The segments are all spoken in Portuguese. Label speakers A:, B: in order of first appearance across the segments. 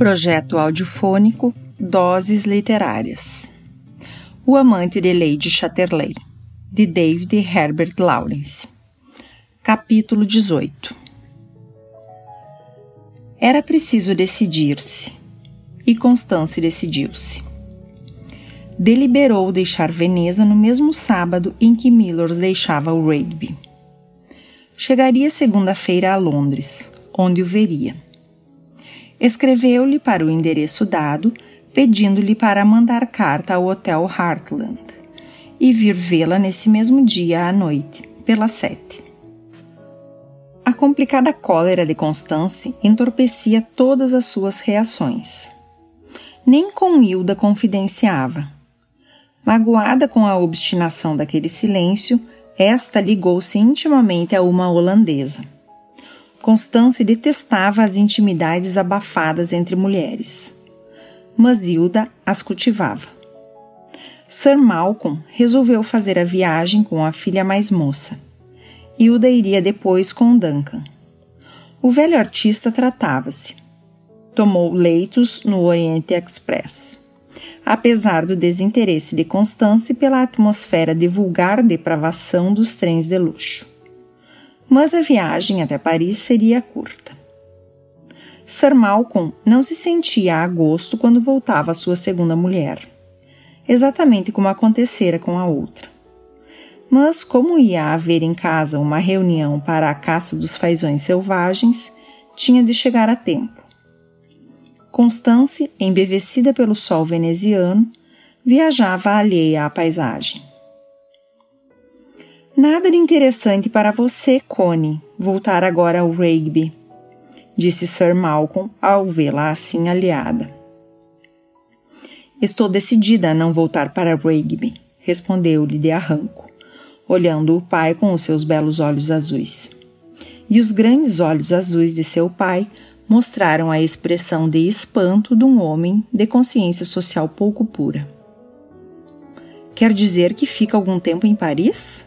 A: Projeto audiofônico Doses Literárias. O Amante de Lady Chatterley, de David Herbert Lawrence. Capítulo 18 Era preciso decidir-se, e Constance decidiu-se. Deliberou deixar Veneza no mesmo sábado em que Millers deixava o Rigby. Chegaria segunda-feira a Londres, onde o veria. Escreveu-lhe para o endereço dado, pedindo-lhe para mandar carta ao Hotel Heartland e vir vê-la nesse mesmo dia à noite, pelas sete. A complicada cólera de Constance entorpecia todas as suas reações. Nem com Hilda confidenciava. Magoada com a obstinação daquele silêncio, esta ligou-se intimamente a uma holandesa. Constance detestava as intimidades abafadas entre mulheres, mas Hilda as cultivava. Sir Malcolm resolveu fazer a viagem com a filha mais moça. Hilda iria depois com Duncan. O velho artista tratava-se. Tomou leitos no Oriente Express. Apesar do desinteresse de Constance pela atmosfera de vulgar depravação dos trens de luxo mas a viagem até Paris seria curta. Sir Malcolm não se sentia a gosto quando voltava à sua segunda mulher, exatamente como acontecera com a outra. Mas, como ia haver em casa uma reunião para a caça dos fazões selvagens, tinha de chegar a tempo. Constance, embevecida pelo sol veneziano, viajava alheia à paisagem. Nada de interessante para você, Connie, voltar agora ao Rigby, disse Sir Malcolm ao vê-la assim aliada. Estou decidida a não voltar para Rigby, respondeu-lhe de arranco, olhando o pai com os seus belos olhos azuis. E os grandes olhos azuis de seu pai mostraram a expressão de espanto de um homem de consciência social pouco pura. Quer dizer que fica algum tempo em Paris?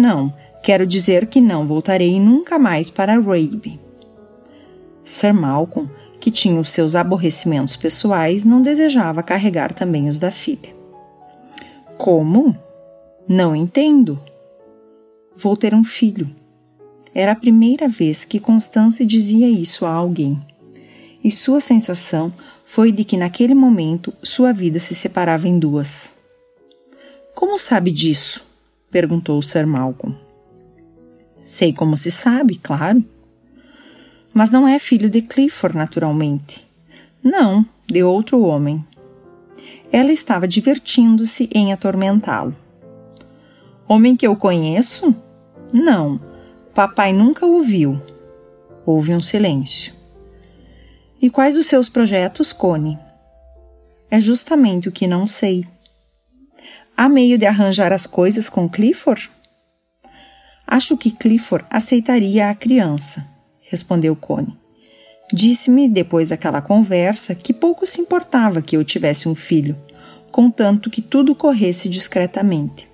A: Não, quero dizer que não voltarei nunca mais para Rigby. Sir Malcolm, que tinha os seus aborrecimentos pessoais, não desejava carregar também os da filha. Como? Não entendo. Vou ter um filho. Era a primeira vez que Constance dizia isso a alguém. E sua sensação foi de que naquele momento sua vida se separava em duas. Como sabe disso? Perguntou Sir Malcolm. Sei como se sabe, claro. Mas não é filho de Clifford, naturalmente. Não, de outro homem. Ela estava divertindo-se em atormentá-lo. Homem que eu conheço? Não, papai nunca o viu. Houve um silêncio. E quais os seus projetos, Cone? É justamente o que não sei. Há meio de arranjar as coisas com Clifford? Acho que Clifford aceitaria a criança, respondeu Connie. Disse-me, depois daquela conversa, que pouco se importava que eu tivesse um filho, contanto que tudo corresse discretamente.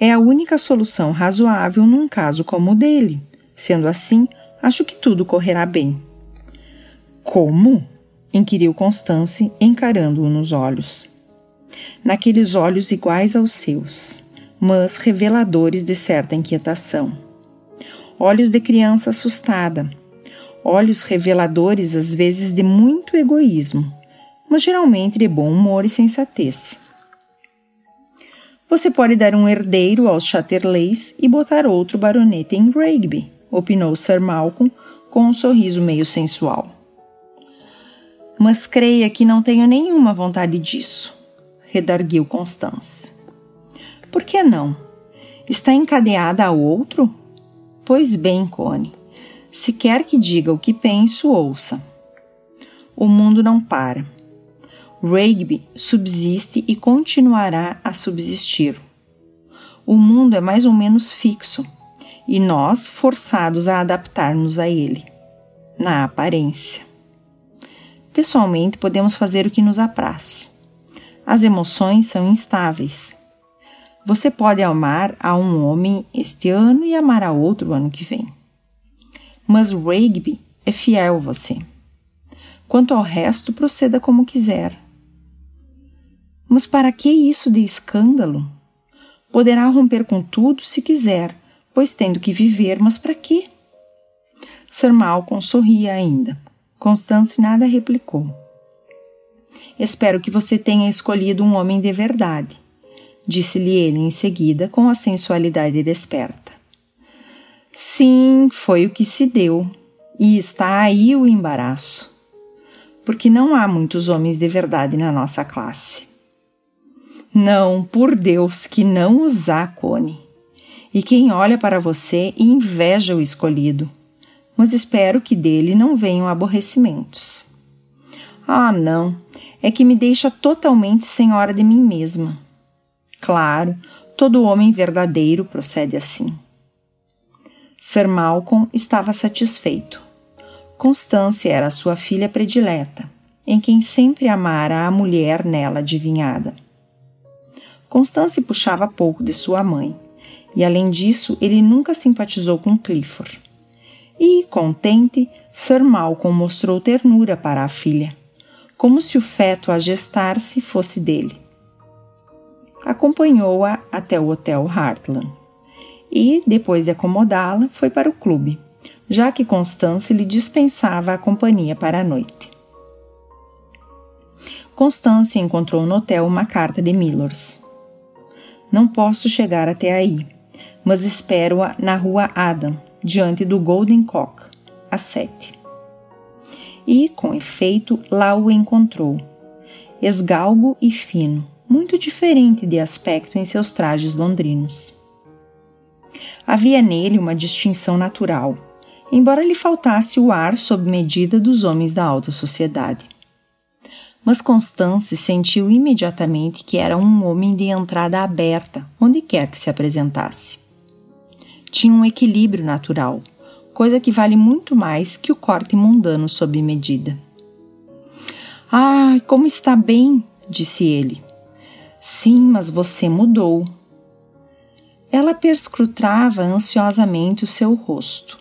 A: É a única solução razoável num caso como o dele. Sendo assim, acho que tudo correrá bem. Como? inquiriu Constance, encarando-o nos olhos naqueles olhos iguais aos seus, mas reveladores de certa inquietação. Olhos de criança assustada, olhos reveladores às vezes de muito egoísmo, mas geralmente de bom humor e sensatez. Você pode dar um herdeiro aos Chatterleys e botar outro baronete em Rigby, opinou Sir Malcolm com um sorriso meio sensual. Mas creia que não tenho nenhuma vontade disso redarguiu Constance. Por que não? Está encadeada a outro? Pois bem, Cone. Se quer que diga o que penso, ouça. O mundo não para. Rigby subsiste e continuará a subsistir. O mundo é mais ou menos fixo e nós forçados a adaptar-nos a ele, na aparência. Pessoalmente, podemos fazer o que nos apraz. As emoções são instáveis. Você pode amar a um homem este ano e amar a outro ano que vem. Mas Rigby é fiel a você. Quanto ao resto, proceda como quiser. Mas para que isso de escândalo? Poderá romper com tudo se quiser, pois tendo que viver, mas para quê? Sir Malcolm sorria ainda. Constance nada replicou. Espero que você tenha escolhido um homem de verdade, disse-lhe ele em seguida com a sensualidade desperta. Sim, foi o que se deu, e está aí o embaraço. Porque não há muitos homens de verdade na nossa classe. Não, por Deus, que não os há, Cone. E quem olha para você inveja o escolhido, mas espero que dele não venham aborrecimentos. Ah, não, é que me deixa totalmente senhora de mim mesma. Claro, todo homem verdadeiro procede assim. Sir Malcolm estava satisfeito. Constância era sua filha predileta, em quem sempre amara a mulher nela adivinhada. Constance puxava pouco de sua mãe, e além disso, ele nunca simpatizou com Clifford. E, contente, Sir Malcolm mostrou ternura para a filha, como se o feto a gestar-se fosse dele. Acompanhou-a até o Hotel Heartland e, depois de acomodá-la, foi para o clube, já que Constance lhe dispensava a companhia para a noite. Constance encontrou no hotel uma carta de Millers. Não posso chegar até aí, mas espero-a na rua Adam, diante do Golden Cock, às sete. E, com efeito, lá o encontrou, esgalgo e fino, muito diferente de aspecto em seus trajes londrinos. Havia nele uma distinção natural, embora lhe faltasse o ar sob medida dos homens da alta sociedade mas Constance sentiu imediatamente que era um homem de entrada aberta, onde quer que se apresentasse. Tinha um equilíbrio natural, coisa que vale muito mais que o corte mundano sob medida. Ah, como está bem, disse ele. Sim, mas você mudou. Ela perscrutava ansiosamente o seu rosto.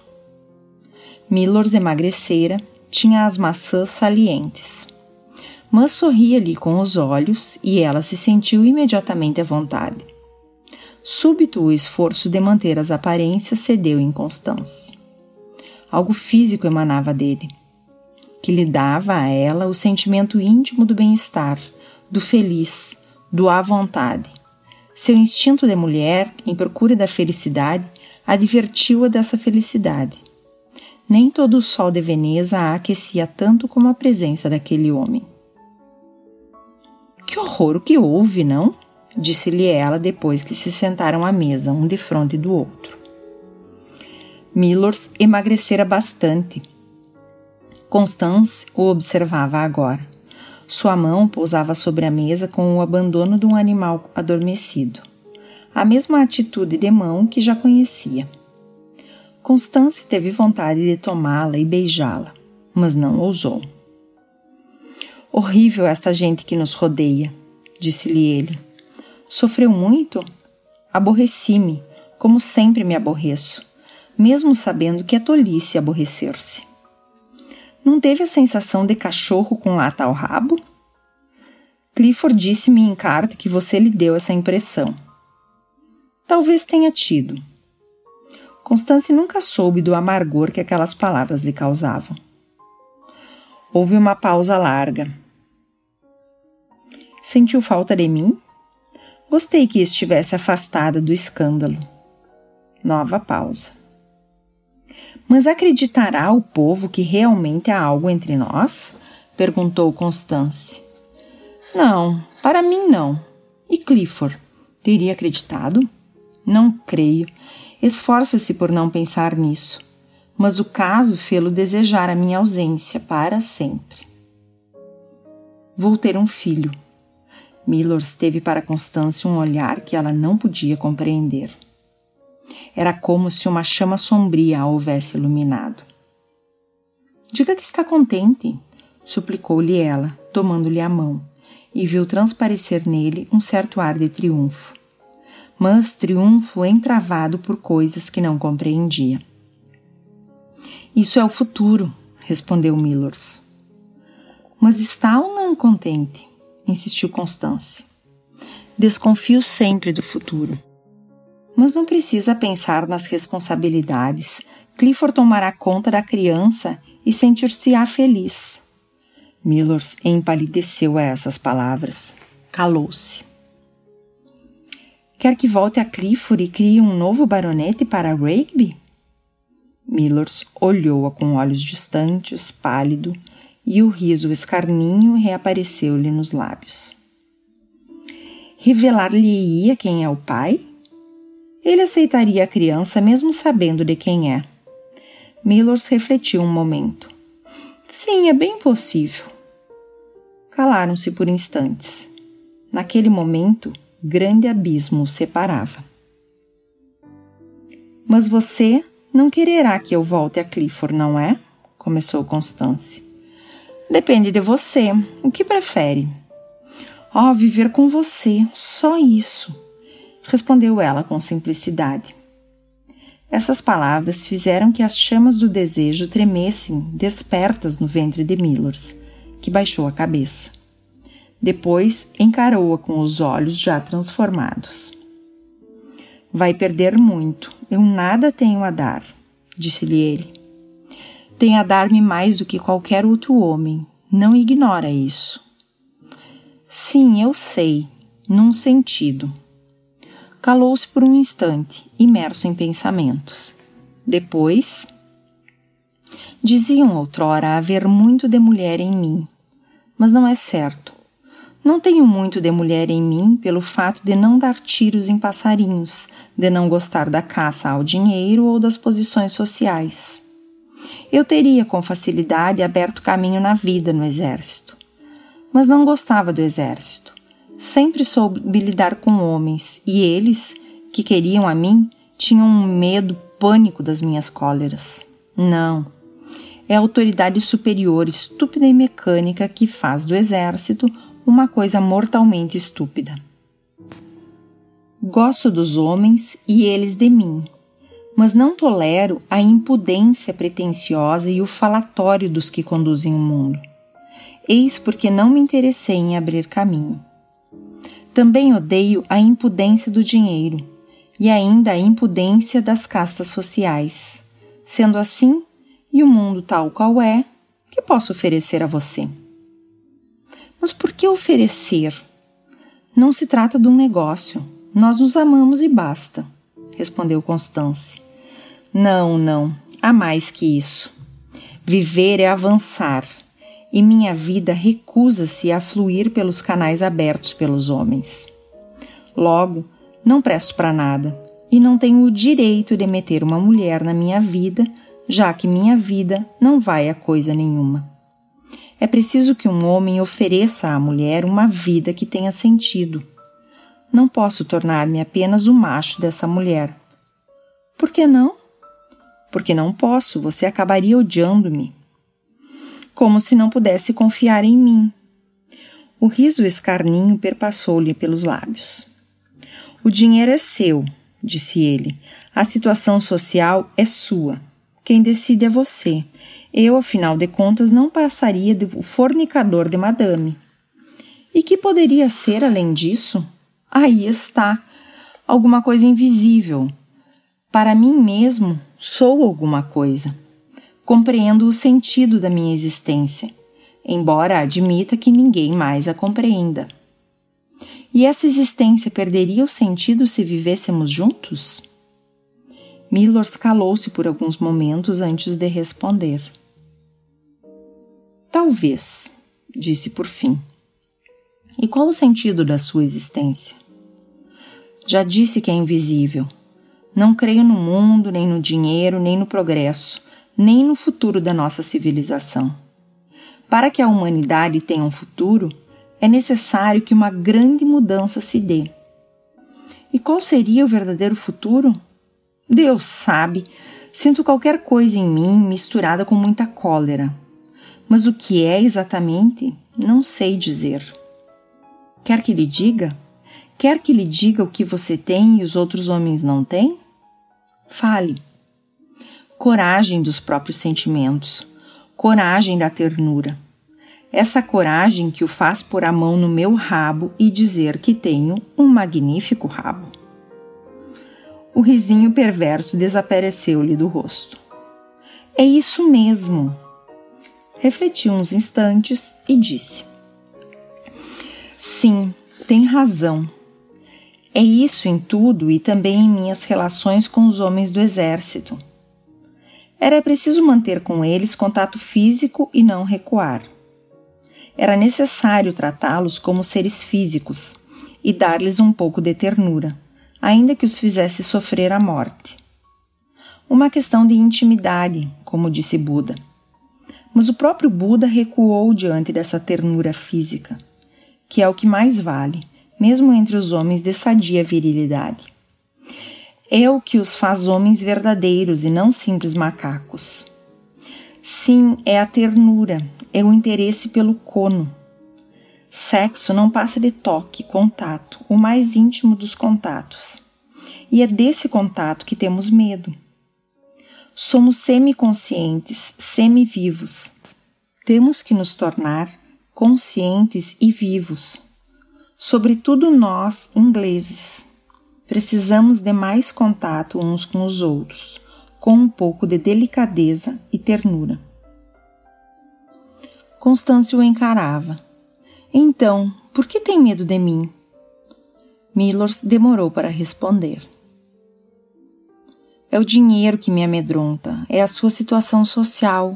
A: Millers emagrecera, tinha as maçãs salientes mas sorria-lhe com os olhos e ela se sentiu imediatamente à vontade. Súbito o esforço de manter as aparências cedeu em Constance. Algo físico emanava dele, que lhe dava a ela o sentimento íntimo do bem-estar, do feliz, do à vontade. Seu instinto de mulher, em procura da felicidade, advertiu-a dessa felicidade. Nem todo o sol de Veneza a aquecia tanto como a presença daquele homem. Que horror, o que houve, não? Disse-lhe ela depois que se sentaram à mesa, um de frente do outro. Millers emagrecera bastante. Constance o observava agora. Sua mão pousava sobre a mesa com o abandono de um animal adormecido. A mesma atitude de mão que já conhecia. Constance teve vontade de tomá-la e beijá-la, mas não ousou. Horrível esta gente que nos rodeia, disse-lhe ele. Sofreu muito? Aborreci-me, como sempre me aborreço, mesmo sabendo que é tolice aborrecer-se. Não teve a sensação de cachorro com lata ao rabo? Clifford disse-me em carta que você lhe deu essa impressão. Talvez tenha tido. Constance nunca soube do amargor que aquelas palavras lhe causavam. Houve uma pausa larga. Sentiu falta de mim? Gostei que estivesse afastada do escândalo. Nova pausa. Mas acreditará o povo que realmente há algo entre nós? perguntou Constance. Não, para mim não. E Clifford? Teria acreditado? Não creio. Esforça-se por não pensar nisso. Mas o caso fê-lo desejar a minha ausência para sempre. Vou ter um filho, Millers teve para Constância um olhar que ela não podia compreender. Era como se uma chama sombria a houvesse iluminado. Diga que está contente, suplicou-lhe ela, tomando-lhe a mão, e viu transparecer nele um certo ar de triunfo. Mas triunfo entravado por coisas que não compreendia. Isso é o futuro, respondeu Millers. Mas está ou não contente? insistiu Constance. Desconfio sempre do futuro. Mas não precisa pensar nas responsabilidades. Clifford tomará conta da criança e sentir-se-á feliz. Millers empalideceu a essas palavras. Calou-se. Quer que volte a Clifford e crie um novo baronete para Rigby? Millers olhou-a com olhos distantes, pálido, e o riso escarninho reapareceu-lhe nos lábios. Revelar-lhe-ia quem é o pai? Ele aceitaria a criança mesmo sabendo de quem é. Millers refletiu um momento. Sim, é bem possível. Calaram-se por instantes. Naquele momento, grande abismo os separava. Mas você não quererá que eu volte a Clifford, não é? Começou Constance. Depende de você. O que prefere? Oh, viver com você, só isso, respondeu ela com simplicidade. Essas palavras fizeram que as chamas do desejo tremessem despertas no ventre de Millers, que baixou a cabeça. Depois encarou-a com os olhos já transformados. Vai perder muito, eu nada tenho a dar, disse-lhe ele. Tem a dar-me mais do que qualquer outro homem, não ignora isso. Sim, eu sei, num sentido. Calou-se por um instante, imerso em pensamentos. Depois. Diziam outrora haver muito de mulher em mim, mas não é certo. Não tenho muito de mulher em mim pelo fato de não dar tiros em passarinhos, de não gostar da caça ao dinheiro ou das posições sociais. Eu teria com facilidade aberto caminho na vida no exército mas não gostava do exército. Sempre soube lidar com homens, e eles, que queriam a mim, tinham um medo, pânico das minhas cóleras. Não. É a autoridade superior, estúpida e mecânica, que faz do exército uma coisa mortalmente estúpida. Gosto dos homens e eles de mim, mas não tolero a impudência pretensiosa e o falatório dos que conduzem o mundo eis porque não me interessei em abrir caminho. Também odeio a impudência do dinheiro e ainda a impudência das castas sociais. Sendo assim, e o mundo tal qual é, que posso oferecer a você? Mas por que oferecer? Não se trata de um negócio. Nós nos amamos e basta, respondeu Constance. Não, não, há mais que isso. Viver é avançar, e minha vida recusa-se a fluir pelos canais abertos pelos homens. Logo, não presto para nada e não tenho o direito de meter uma mulher na minha vida, já que minha vida não vai a coisa nenhuma. É preciso que um homem ofereça à mulher uma vida que tenha sentido. Não posso tornar-me apenas o macho dessa mulher. Por que não? Porque não posso, você acabaria odiando-me como se não pudesse confiar em mim. O riso escarninho perpassou-lhe pelos lábios. O dinheiro é seu, disse ele. A situação social é sua. Quem decide é você. Eu, afinal de contas, não passaria de fornicador de madame. E que poderia ser além disso? Aí está. Alguma coisa invisível. Para mim mesmo, sou alguma coisa compreendo o sentido da minha existência, embora admita que ninguém mais a compreenda. E essa existência perderia o sentido se vivêssemos juntos? Millers calou-se por alguns momentos antes de responder. Talvez, disse por fim. E qual o sentido da sua existência? Já disse que é invisível. Não creio no mundo, nem no dinheiro, nem no progresso nem no futuro da nossa civilização. Para que a humanidade tenha um futuro, é necessário que uma grande mudança se dê. E qual seria o verdadeiro futuro? Deus sabe. Sinto qualquer coisa em mim misturada com muita cólera. Mas o que é exatamente, não sei dizer. Quer que lhe diga? Quer que lhe diga o que você tem e os outros homens não têm? Fale coragem dos próprios sentimentos, coragem da ternura. essa coragem que o faz pôr a mão no meu rabo e dizer que tenho um magnífico rabo. O risinho perverso desapareceu-lhe do rosto. É isso mesmo. Refletiu uns instantes e disse: Sim, tem razão. É isso em tudo e também em minhas relações com os homens do exército. Era preciso manter com eles contato físico e não recuar. Era necessário tratá-los como seres físicos e dar-lhes um pouco de ternura, ainda que os fizesse sofrer a morte. Uma questão de intimidade, como disse Buda. Mas o próprio Buda recuou diante dessa ternura física, que é o que mais vale, mesmo entre os homens de sadia virilidade. É o que os faz homens verdadeiros e não simples macacos. Sim, é a ternura, é o interesse pelo cono. Sexo não passa de toque, contato, o mais íntimo dos contatos. E é desse contato que temos medo. Somos semiconscientes, semivivos. Temos que nos tornar conscientes e vivos. Sobretudo nós, ingleses. Precisamos de mais contato uns com os outros, com um pouco de delicadeza e ternura. Constância o encarava. Então, por que tem medo de mim? Millors demorou para responder. É o dinheiro que me amedronta, é a sua situação social,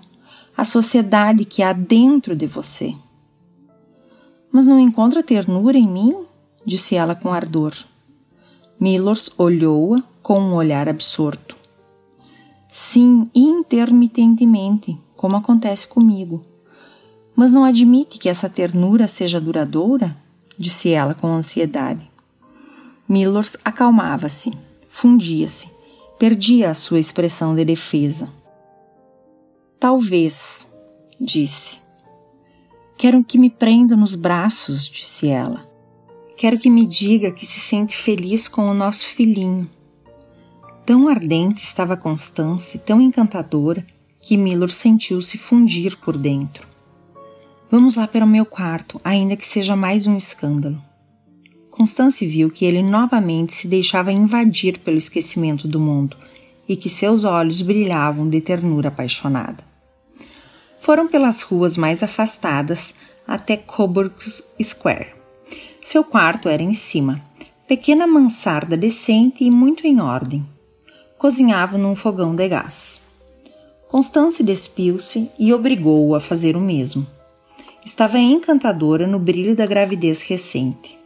A: a sociedade que há dentro de você. Mas não encontra ternura em mim? disse ela com ardor. Millors olhou-a com um olhar absorto. Sim, intermitentemente, como acontece comigo. Mas não admite que essa ternura seja duradoura? disse ela com ansiedade. Millors acalmava-se, fundia-se, perdia a sua expressão de defesa. Talvez, disse. Quero que me prenda nos braços, disse ela. Quero que me diga que se sente feliz com o nosso filhinho. Tão ardente estava Constance, tão encantadora, que Millor sentiu-se fundir por dentro. Vamos lá para o meu quarto, ainda que seja mais um escândalo. Constance viu que ele novamente se deixava invadir pelo esquecimento do mundo e que seus olhos brilhavam de ternura apaixonada. Foram pelas ruas mais afastadas até Coburg Square. Seu quarto era em cima, pequena mansarda decente e muito em ordem. Cozinhava num fogão de gás. Constance despiu-se e obrigou-o a fazer o mesmo. Estava encantadora no brilho da gravidez recente.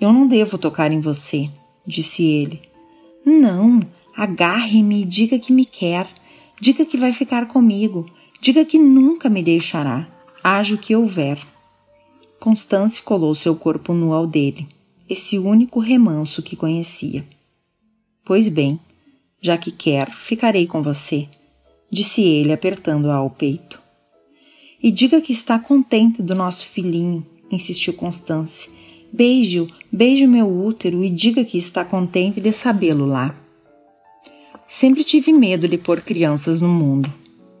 A: Eu não devo tocar em você, disse ele. Não, agarre-me e diga que me quer. Diga que vai ficar comigo. Diga que nunca me deixará, haja o que houver. Constance colou seu corpo nu ao dele, esse único remanso que conhecia. Pois bem, já que quer, ficarei com você, disse ele, apertando-a ao peito. E diga que está contente do nosso filhinho, insistiu Constance. Beije-o, beije meu útero e diga que está contente de sabê-lo lá. Sempre tive medo de pôr crianças no mundo,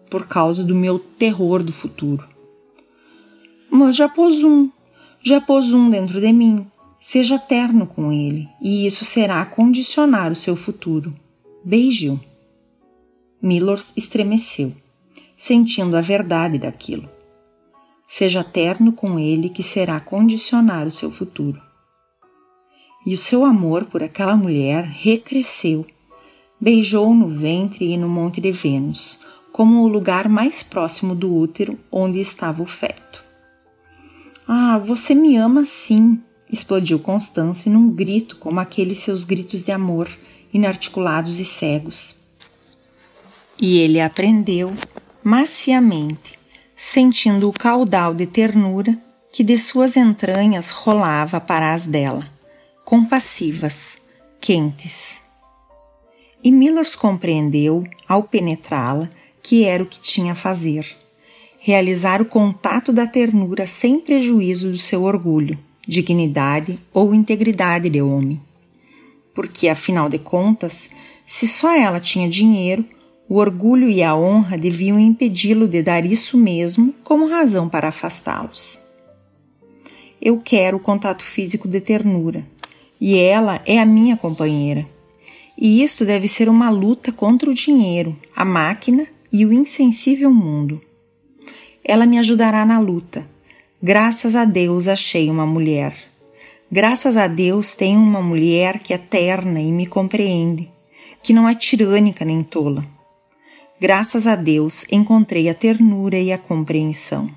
A: por causa do meu terror do futuro. Mas já pôs um, já pôs um dentro de mim. Seja terno com ele, e isso será condicionar o seu futuro. Beije-o. Millors estremeceu sentindo a verdade daquilo. Seja terno com ele, que será condicionar o seu futuro. E o seu amor por aquela mulher recresceu. Beijou no ventre e no Monte de Vênus, como o lugar mais próximo do útero onde estava o feto. Ah, você me ama sim! explodiu Constance num grito como aqueles seus gritos de amor, inarticulados e cegos. E ele aprendeu maciamente, sentindo o caudal de ternura que de suas entranhas rolava para as dela, compassivas, quentes. E Millers compreendeu, ao penetrá-la, que era o que tinha a fazer: realizar o contato da ternura sem prejuízo do seu orgulho, dignidade ou integridade de homem. Porque, afinal de contas, se só ela tinha dinheiro, O orgulho e a honra deviam impedi-lo de dar isso mesmo como razão para afastá-los. Eu quero o contato físico de ternura, e ela é a minha companheira. E isso deve ser uma luta contra o dinheiro, a máquina e o insensível mundo. Ela me ajudará na luta. Graças a Deus achei uma mulher. Graças a Deus tenho uma mulher que é terna e me compreende, que não é tirânica nem tola. Graças a Deus encontrei a ternura e a compreensão.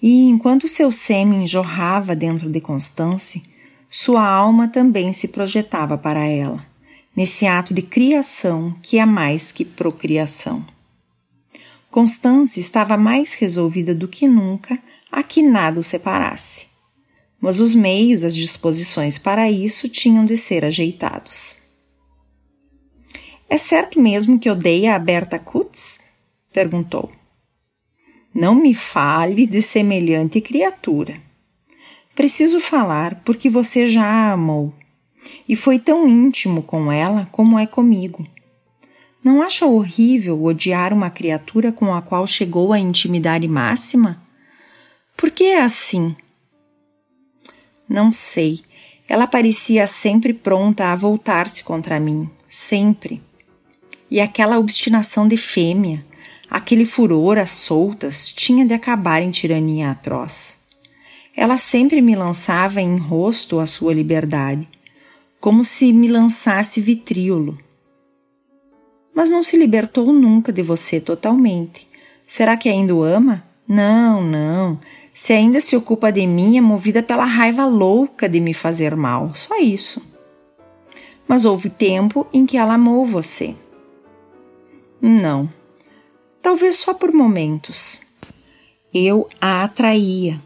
A: E enquanto seu sêmen jorrava dentro de Constance, sua alma também se projetava para ela, nesse ato de criação que é mais que procriação. Constance estava mais resolvida do que nunca a que nada o separasse. Mas os meios, as disposições para isso tinham de ser ajeitados. É certo mesmo que odeia a Berta Kutz? perguntou. Não me fale de semelhante criatura. Preciso falar porque você já a amou e foi tão íntimo com ela como é comigo. Não acha horrível odiar uma criatura com a qual chegou à intimidade máxima? Por que é assim? Não sei. Ela parecia sempre pronta a voltar-se contra mim, sempre. E aquela obstinação de fêmea, aquele furor às soltas, tinha de acabar em tirania atroz. Ela sempre me lançava em rosto a sua liberdade, como se me lançasse vitríolo. Mas não se libertou nunca de você totalmente. Será que ainda o ama? Não, não. Se ainda se ocupa de mim, é movida pela raiva louca de me fazer mal. Só isso. Mas houve tempo em que ela amou você. Não. Talvez só por momentos. Eu a atraía,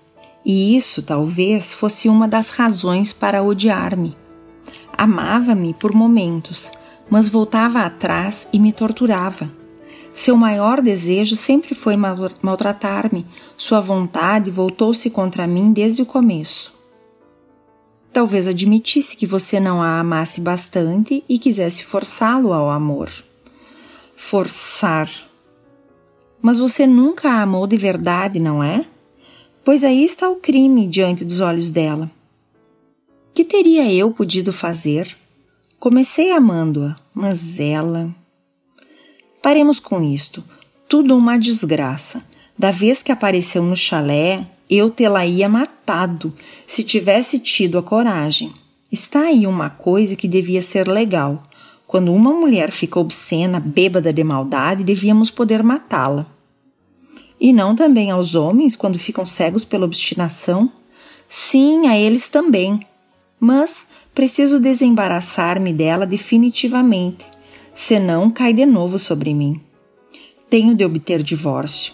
A: e isso talvez fosse uma das razões para odiar-me. Amava-me por momentos, mas voltava atrás e me torturava. Seu maior desejo sempre foi maltratar-me, sua vontade voltou-se contra mim desde o começo. Talvez admitisse que você não a amasse bastante e quisesse forçá-lo ao amor. Forçar. Mas você nunca a amou de verdade, não é? pois aí está o crime diante dos olhos dela. Que teria eu podido fazer? Comecei amando-a, mas ela. Paremos com isto. Tudo uma desgraça. Da vez que apareceu no chalé, eu tê-la ia matado, se tivesse tido a coragem. Está aí uma coisa que devia ser legal. Quando uma mulher fica obscena, bêbada de maldade, devíamos poder matá-la e não também aos homens quando ficam cegos pela obstinação? Sim, a eles também. Mas preciso desembaraçar-me dela definitivamente, senão cai de novo sobre mim. Tenho de obter divórcio.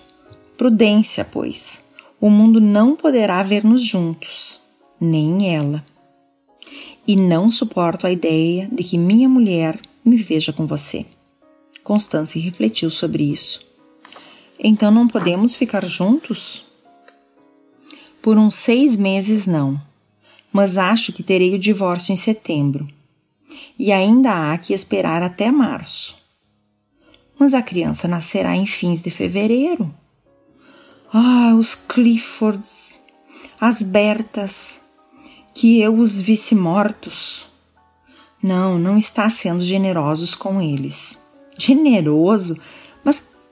A: Prudência, pois. O mundo não poderá ver-nos juntos, nem ela. E não suporto a ideia de que minha mulher me veja com você. Constância refletiu sobre isso. Então não podemos ficar juntos? Por uns seis meses, não. Mas acho que terei o divórcio em setembro. E ainda há que esperar até março. Mas a criança nascerá em fins de fevereiro. Ah, os Cliffords, as Bertas, que eu os visse mortos. Não, não está sendo generosos com eles. Generoso?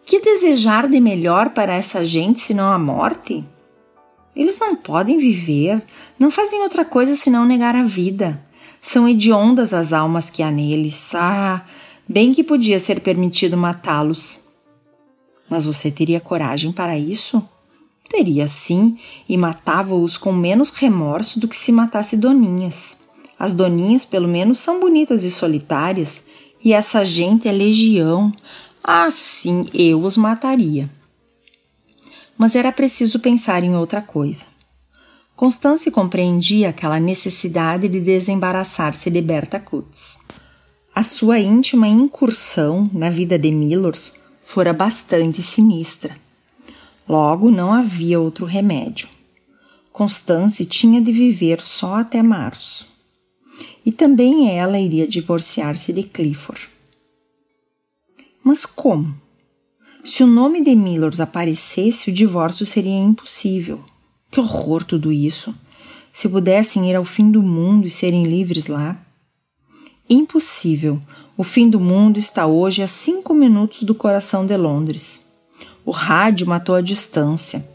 A: Que desejar de melhor para essa gente senão a morte? Eles não podem viver, não fazem outra coisa senão negar a vida. São hediondas as almas que há neles. Ah, bem que podia ser permitido matá-los. Mas você teria coragem para isso? Teria sim, e matava-os com menos remorso do que se matasse doninhas. As doninhas, pelo menos, são bonitas e solitárias, e essa gente é legião. Assim eu os mataria. Mas era preciso pensar em outra coisa. Constance compreendia aquela necessidade de desembaraçar-se de Berta Kutz. A sua íntima incursão na vida de Millers fora bastante sinistra. Logo, não havia outro remédio. Constance tinha de viver só até março. E também ela iria divorciar-se de Clifford. Mas como? Se o nome de Millers aparecesse, o divórcio seria impossível. Que horror tudo isso! Se pudessem ir ao fim do mundo e serem livres lá. Impossível. O fim do mundo está hoje a cinco minutos do coração de Londres. O rádio matou a distância.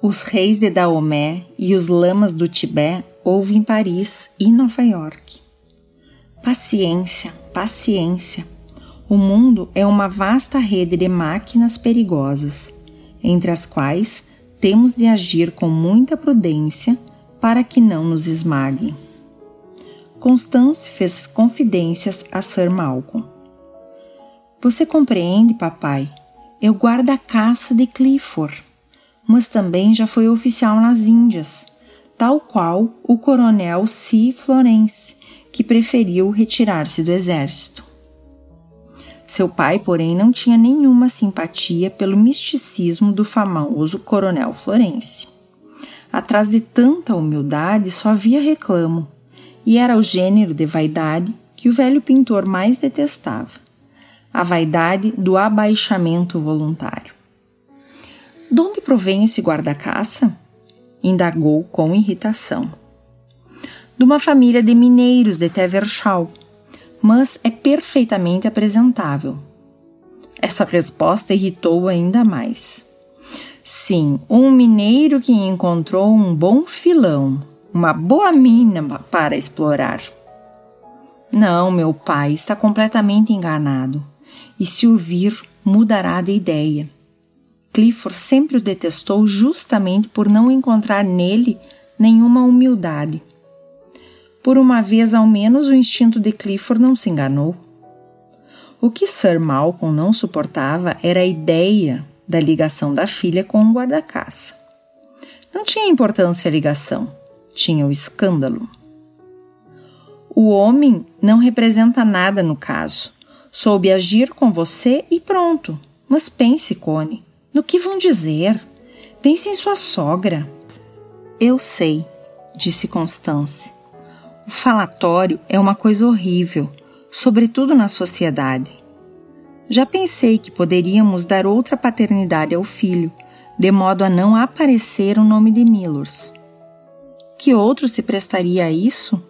A: Os reis de Daomé e os lamas do Tibete houve em Paris e Nova York. Paciência, paciência. O mundo é uma vasta rede de máquinas perigosas, entre as quais temos de agir com muita prudência para que não nos esmaguem. Constance fez confidências a Sir Malcolm. Você compreende, papai? Eu guardo a caça de Clifford, mas também já foi oficial nas Índias, tal qual o coronel C. Florence, que preferiu retirar-se do exército. Seu pai, porém, não tinha nenhuma simpatia pelo misticismo do famoso coronel Florence. Atrás de tanta humildade só havia reclamo, e era o gênero de vaidade que o velho pintor mais detestava a vaidade do abaixamento voluntário. De onde provém esse guarda-caça? indagou com irritação. De uma família de mineiros de Tevershall, mas é perfeitamente apresentável. Essa resposta irritou ainda mais. Sim, um mineiro que encontrou um bom filão, uma boa mina para explorar. Não, meu pai está completamente enganado e se o vir, mudará de ideia. Clifford sempre o detestou justamente por não encontrar nele nenhuma humildade. Por uma vez ao menos o instinto de Clifford não se enganou. O que Sir Malcolm não suportava era a ideia da ligação da filha com o guarda-caça. Não tinha importância a ligação, tinha o escândalo. O homem não representa nada no caso. Soube agir com você e pronto. Mas pense, Cone, no que vão dizer? Pense em sua sogra. Eu sei, disse Constance. O falatório é uma coisa horrível, sobretudo na sociedade. Já pensei que poderíamos dar outra paternidade ao filho, de modo a não aparecer o nome de Millers. Que outro se prestaria a isso?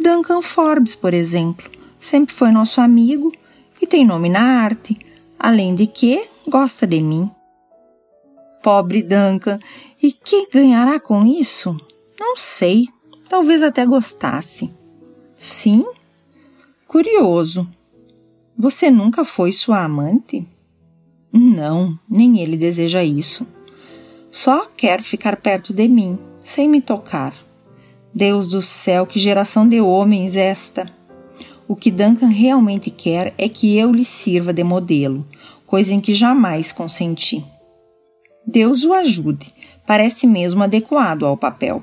A: Duncan Forbes, por exemplo sempre foi nosso amigo e tem nome na arte, além de que gosta de mim. Pobre Duncan, e que ganhará com isso? Não sei, talvez até gostasse. Sim? Curioso. Você nunca foi sua amante? Não, nem ele deseja isso. Só quer ficar perto de mim, sem me tocar. Deus do céu, que geração de homens esta! O que Duncan realmente quer é que eu lhe sirva de modelo, coisa em que jamais consenti. Deus o ajude, parece mesmo adequado ao papel.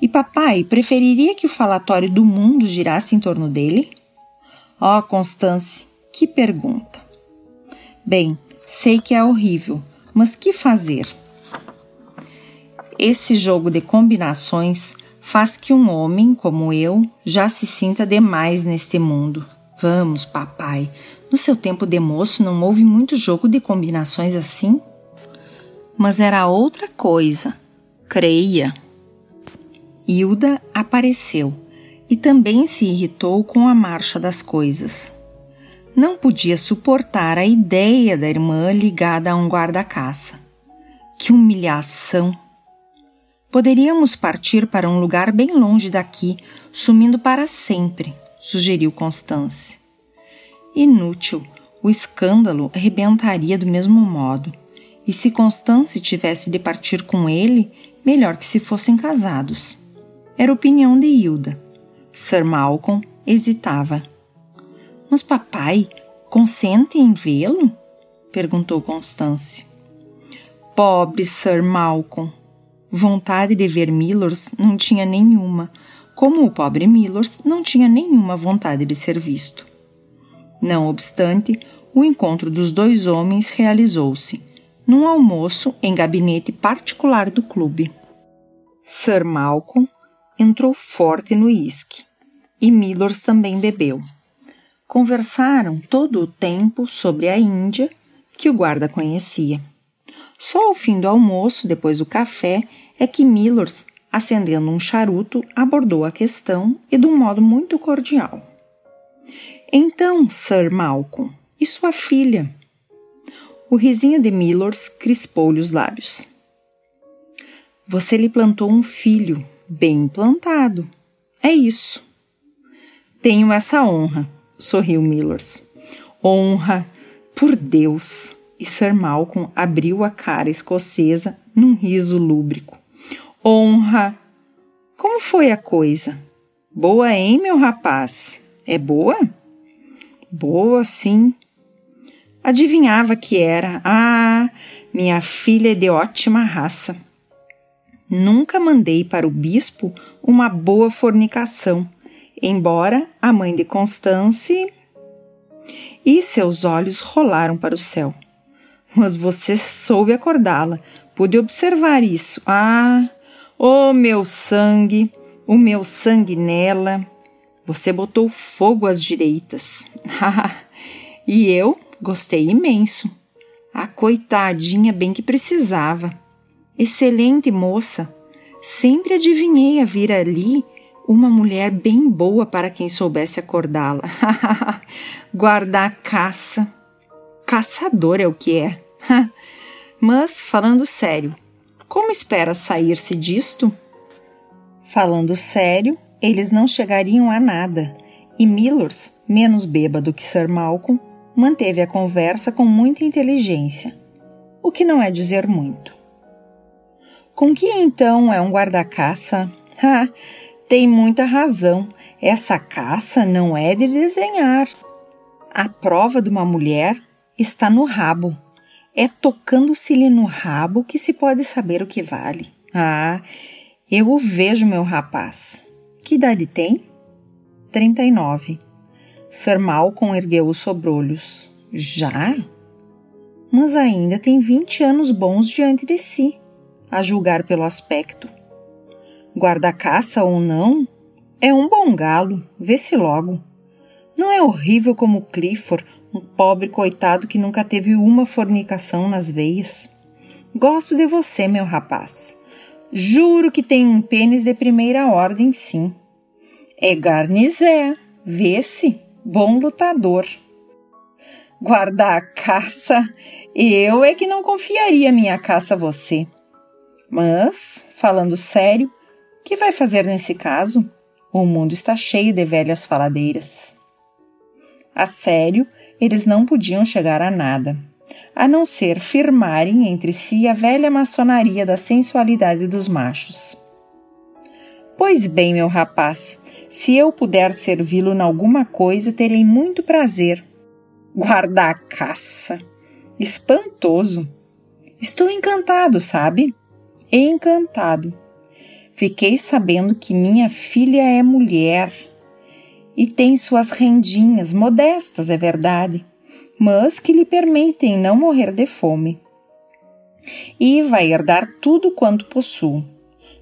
A: E papai preferiria que o falatório do mundo girasse em torno dele? Oh, Constance, que pergunta! Bem, sei que é horrível, mas que fazer? Esse jogo de combinações faz que um homem como eu já se sinta demais neste mundo. Vamos, papai. No seu tempo de moço não houve muito jogo de combinações assim? Mas era outra coisa. Creia. Hilda apareceu e também se irritou com a marcha das coisas. Não podia suportar a ideia da irmã ligada a um guarda-caça. Que humilhação! Poderíamos partir para um lugar bem longe daqui, sumindo para sempre, sugeriu Constance. Inútil, o escândalo arrebentaria do mesmo modo. E se Constance tivesse de partir com ele, melhor que se fossem casados. Era opinião de Hilda. Sir Malcolm hesitava. Mas papai consente em vê-lo? perguntou Constance. Pobre Sir Malcolm, Vontade de ver Millers não tinha nenhuma, como o pobre Millers não tinha nenhuma vontade de ser visto. Não obstante, o encontro dos dois homens realizou-se num almoço em gabinete particular do clube. Sir Malcolm entrou forte no uísque e Millers também bebeu. Conversaram todo o tempo sobre a Índia, que o guarda conhecia. Só ao fim do almoço, depois do café, é que Millers, acendendo um charuto, abordou a questão e de um modo muito cordial. Então, Sir Malcolm, e sua filha? O risinho de Millers crispou-lhe os lábios. Você lhe plantou um filho, bem plantado. É isso. Tenho essa honra, sorriu Millers. Honra, por Deus! E Sir Malcolm abriu a cara escocesa num riso lúbrico. Honra! Como foi a coisa? Boa, hein, meu rapaz? É boa? Boa, sim. Adivinhava que era. Ah, minha filha é de ótima raça. Nunca mandei para o bispo uma boa fornicação, embora a mãe de Constance. E seus olhos rolaram para o céu. Mas você soube acordá-la, pude observar isso. Ah, o oh, meu sangue, o meu sangue nela. Você botou fogo às direitas. e eu Gostei imenso. A coitadinha bem que precisava. Excelente moça. Sempre adivinhei a vir ali uma mulher bem boa para quem soubesse acordá-la. Guardar caça. Caçador é o que é. Mas, falando sério, como espera sair-se disto? Falando sério, eles não chegariam a nada, e Millers, menos bêbado que Sir Malcolm, manteve a conversa com muita inteligência, o que não é dizer muito. Com que então é um guarda-caça? Ah, tem muita razão. Essa caça não é de desenhar. A prova de uma mulher está no rabo. É tocando-se-lhe no rabo que se pode saber o que vale. Ah, eu o vejo, meu rapaz. Que idade tem? Trinta e nove. Sir Malcolm ergueu os sobrolhos. Já? Mas ainda tem vinte anos bons diante de si, a julgar pelo aspecto. Guarda-caça ou não, é um bom galo, vê-se logo. Não é horrível como Clifford, um pobre coitado que nunca teve uma fornicação nas veias. Gosto de você, meu rapaz. Juro que tem um pênis de primeira ordem, sim. É garnizé, vê-se bom lutador. Guardar a caça, eu é que não confiaria minha caça a você. Mas, falando sério, que vai fazer nesse caso? O mundo está cheio de velhas faladeiras. A sério, eles não podiam chegar a nada, a não ser firmarem entre si a velha maçonaria da sensualidade dos machos. Pois bem, meu rapaz, se eu puder servi-lo em alguma coisa, terei muito prazer. Guardar a caça. Espantoso. Estou encantado, sabe? Encantado. Fiquei sabendo que minha filha é mulher e tem suas rendinhas, modestas, é verdade, mas que lhe permitem não morrer de fome. E vai herdar tudo quanto possui.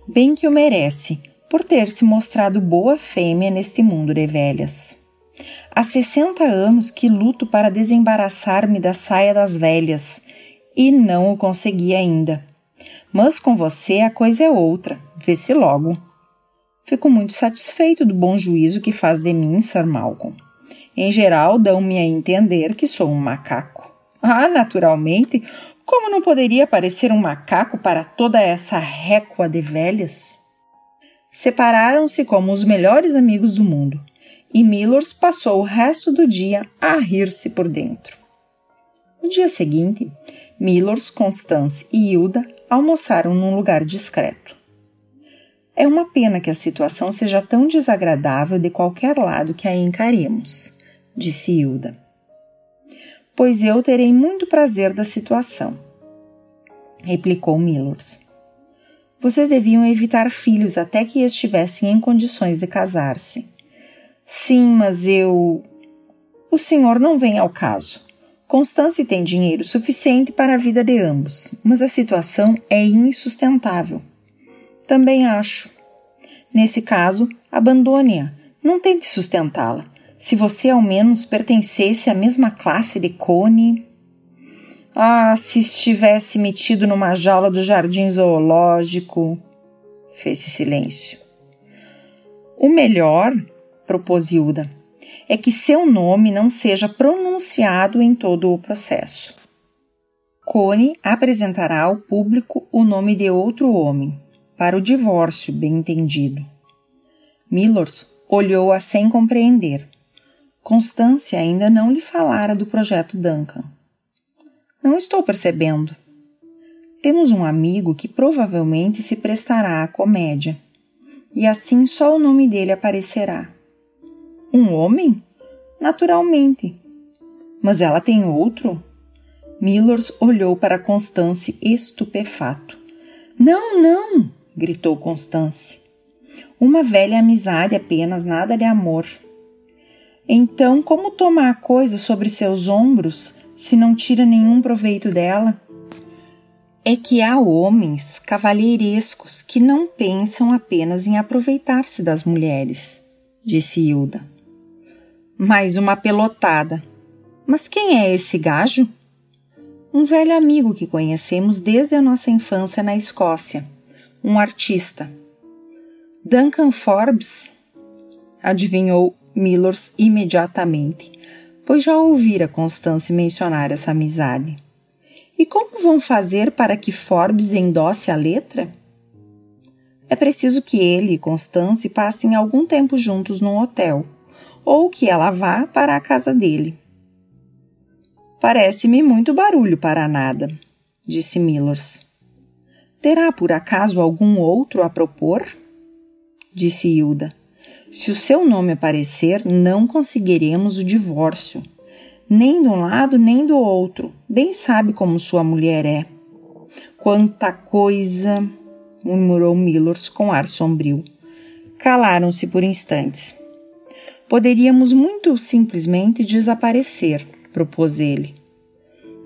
A: Bem que o merece, por ter se mostrado boa fêmea neste mundo de velhas. Há sessenta anos que luto para desembaraçar-me da saia das velhas e não o consegui ainda. Mas com você a coisa é outra, vê-se logo. Fico muito satisfeito do bom juízo que faz de mim, Sir Malcolm. Em geral, dão-me a entender que sou um macaco. Ah, naturalmente, como não poderia parecer um macaco para toda essa récua de velhas? Separaram-se como os melhores amigos do mundo, e Millers passou o resto do dia a rir-se por dentro. No dia seguinte, Millers, Constance e Hilda almoçaram num lugar discreto. É uma pena que a situação seja tão desagradável de qualquer lado que a encaremos, disse Hilda. Pois eu terei muito prazer da situação, replicou Millers. Vocês deviam evitar filhos até que estivessem em condições de casar-se. Sim, mas eu. O senhor não vem ao caso. Constance tem dinheiro suficiente para a vida de ambos, mas a situação é insustentável. Também acho. Nesse caso, abandone-a. Não tente sustentá-la. Se você ao menos pertencesse à mesma classe de Cone. Ah, se estivesse metido numa jaula do jardim zoológico. Fez-se silêncio. O melhor, propôs Hilda, é que seu nome não seja pronunciado em todo o processo. Cone apresentará ao público o nome de outro homem, para o divórcio, bem entendido. Millers olhou-a sem compreender. Constância ainda não lhe falara do projeto Duncan. Não estou percebendo. Temos um amigo que provavelmente se prestará à comédia, e assim só o nome dele aparecerá. Um homem? Naturalmente. Mas ela tem outro? Millers olhou para Constance estupefato. Não, não! gritou Constance. Uma velha amizade apenas, nada de amor. Então, como toma a coisa sobre seus ombros se não tira nenhum proveito dela? É que há homens cavalheirescos que não pensam apenas em aproveitar-se das mulheres, disse Hilda. Mais uma pelotada. Mas quem é esse gajo? um velho amigo que conhecemos desde a nossa infância na Escócia, um artista. Duncan Forbes? Adivinhou Millers imediatamente, pois já ouvira Constance mencionar essa amizade. E como vão fazer para que Forbes endosse a letra? É preciso que ele e Constance passem algum tempo juntos num hotel, ou que ela vá para a casa dele. Parece-me muito barulho para nada, disse Millers. Terá por acaso algum outro a propor? Disse Hilda. Se o seu nome aparecer, não conseguiremos o divórcio. Nem de um lado nem do outro. Bem sabe como sua mulher é. Quanta coisa! murmurou Millers com ar sombrio. Calaram-se por instantes. Poderíamos muito simplesmente desaparecer, propôs ele.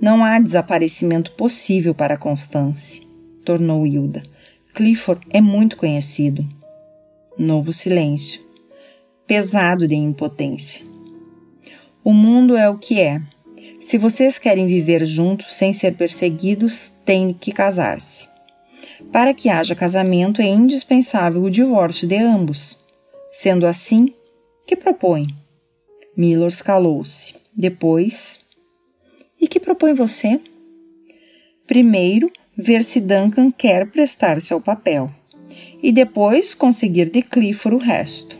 A: Não há desaparecimento possível para Constance, tornou Hilda. Clifford é muito conhecido. Novo silêncio. Pesado de impotência. O mundo é o que é. Se vocês querem viver juntos sem ser perseguidos, têm que casar-se. Para que haja casamento, é indispensável o divórcio de ambos. Sendo assim, que propõe? Millers calou-se. Depois. E que propõe você? Primeiro, ver se Duncan quer prestar-se ao papel, e depois conseguir de Clifford o resto.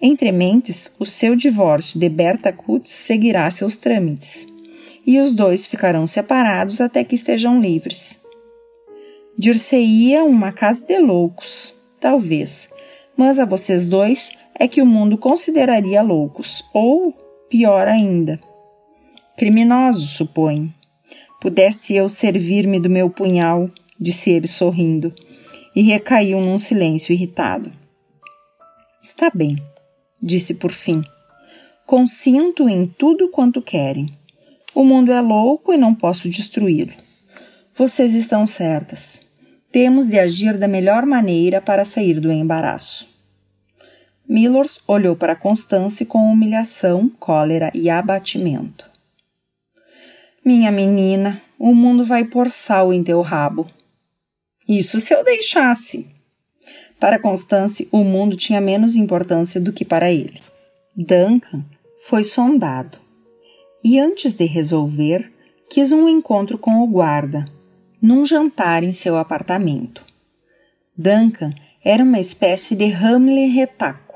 A: Entre mentes, o seu divórcio de Berta Kutz seguirá seus trâmites, e os dois ficarão separados até que estejam livres. Dir-se-ia uma casa de loucos, talvez, mas a vocês dois é que o mundo consideraria loucos, ou, pior ainda, criminosos, suponho. Pudesse eu servir-me do meu punhal, disse ele sorrindo, e recaiu num silêncio irritado. Está bem, disse por fim. Consinto em tudo quanto querem. O mundo é louco e não posso destruí-lo. Vocês estão certas. Temos de agir da melhor maneira para sair do embaraço. Millers olhou para Constance com humilhação, cólera e abatimento. Minha menina, o mundo vai pôr sal em teu rabo. Isso se eu deixasse. Para Constance, o mundo tinha menos importância do que para ele. Duncan foi sondado e, antes de resolver, quis um encontro com o guarda, num jantar em seu apartamento. Duncan era uma espécie de Hamlet retaco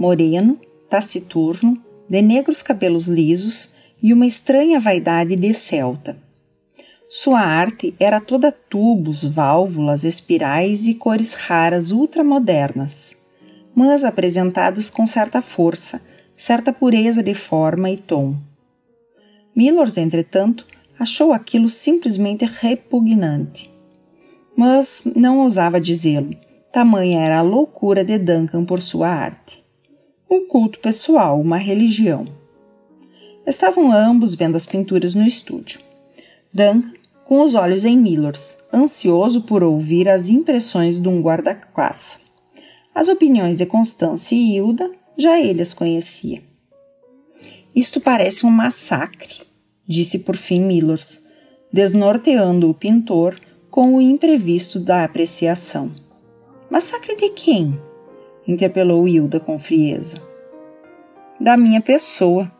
A: moreno, taciturno, de negros cabelos lisos e uma estranha vaidade de celta. Sua arte era toda tubos, válvulas, espirais e cores raras ultramodernas, mas apresentadas com certa força, certa pureza de forma e tom. Millers, entretanto, achou aquilo simplesmente repugnante. Mas não ousava dizê-lo, tamanha era a loucura de Duncan por sua arte um culto pessoal, uma religião. Estavam ambos vendo as pinturas no estúdio. Dan, com os olhos em Millers, ansioso por ouvir as impressões de um guarda-caça. As opiniões de Constância e Hilda já ele as conhecia. Isto parece um massacre, disse por fim Millers, desnorteando o pintor com o imprevisto da apreciação. Massacre de quem? Interpelou Hilda com frieza. Da minha pessoa.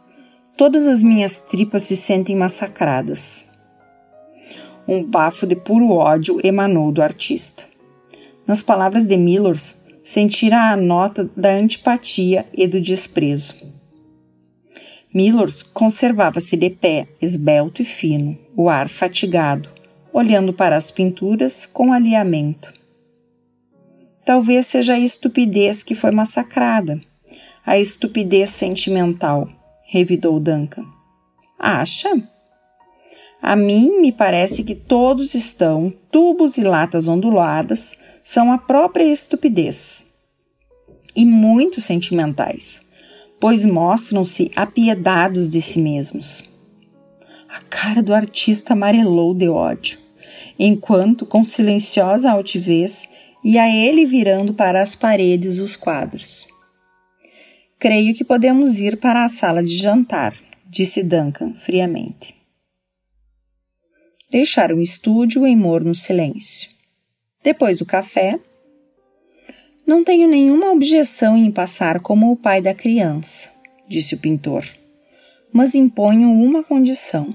A: Todas as minhas tripas se sentem massacradas. Um bafo de puro ódio emanou do artista. Nas palavras de Millers, sentira a nota da antipatia e do desprezo. Millers conservava-se de pé, esbelto e fino, o ar fatigado, olhando para as pinturas com alinhamento. Talvez seja a estupidez que foi massacrada, a estupidez sentimental, revidou Duncan. Acha? A mim me parece que todos estão, tubos e latas onduladas, são a própria estupidez. E muito sentimentais, pois mostram-se apiedados de si mesmos. A cara do artista amarelou de ódio, enquanto, com silenciosa altivez, ia ele virando para as paredes os quadros. Creio que podemos ir para a sala de jantar, disse Duncan friamente. Deixaram o estúdio em morno silêncio. Depois do café, não tenho nenhuma objeção em passar como o pai da criança, disse o pintor, mas imponho uma condição.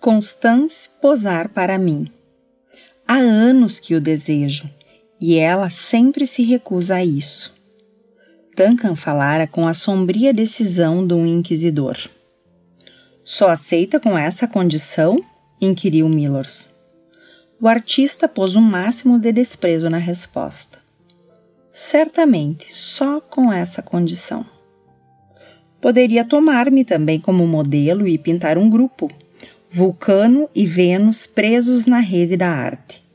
A: Constance posar para mim. Há anos que o desejo e ela sempre se recusa a isso. Duncan falara com a sombria decisão de um inquisidor. Só aceita com essa condição? inquiriu Millers. O artista pôs o um máximo de desprezo na resposta. Certamente, só com essa condição. Poderia tomar-me também como modelo e pintar um grupo, Vulcano e Vênus presos na rede da arte.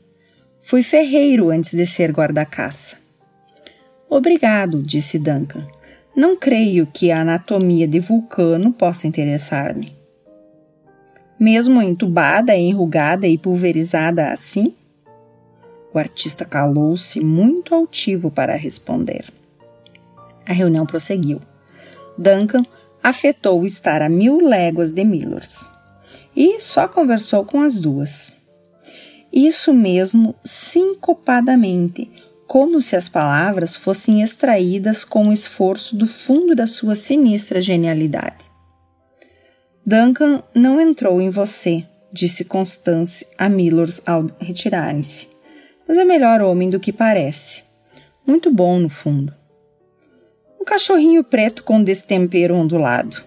A: Fui ferreiro antes de ser guarda-caça. Obrigado, disse Duncan. Não creio que a anatomia de Vulcano possa interessar-me. Mesmo entubada, enrugada e pulverizada assim? O artista calou-se muito altivo para responder. A reunião prosseguiu. Duncan afetou estar a mil léguas de Millers e só conversou com as duas. Isso mesmo, sincopadamente, como se as palavras fossem extraídas com esforço do fundo da sua sinistra genialidade. Duncan não entrou em você, disse Constance a Millers ao retirarem-se mas é melhor homem do que parece. Muito bom, no fundo. Um cachorrinho preto com destempero ondulado.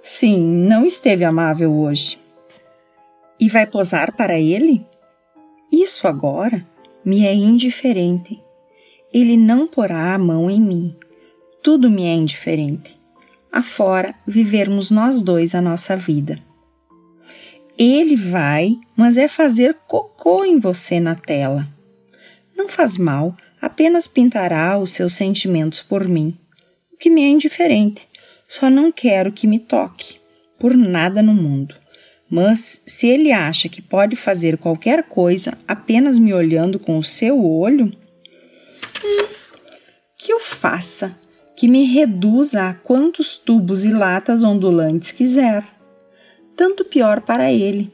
A: Sim, não esteve amável hoje. E vai posar para ele? Isso agora me é indiferente. Ele não porá a mão em mim. Tudo me é indiferente. Afora vivermos nós dois a nossa vida. Ele vai, mas é fazer cocô em você na tela. Não faz mal, apenas pintará os seus sentimentos por mim, o que me é indiferente. Só não quero que me toque, por nada no mundo. Mas se ele acha que pode fazer qualquer coisa apenas me olhando com o seu olho, hum, que o faça, que me reduza a quantos tubos e latas ondulantes quiser tanto pior para ele.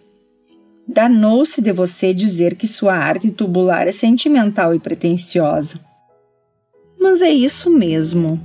A: Danou-se de você dizer que sua arte tubular é sentimental e pretensiosa. Mas é isso mesmo,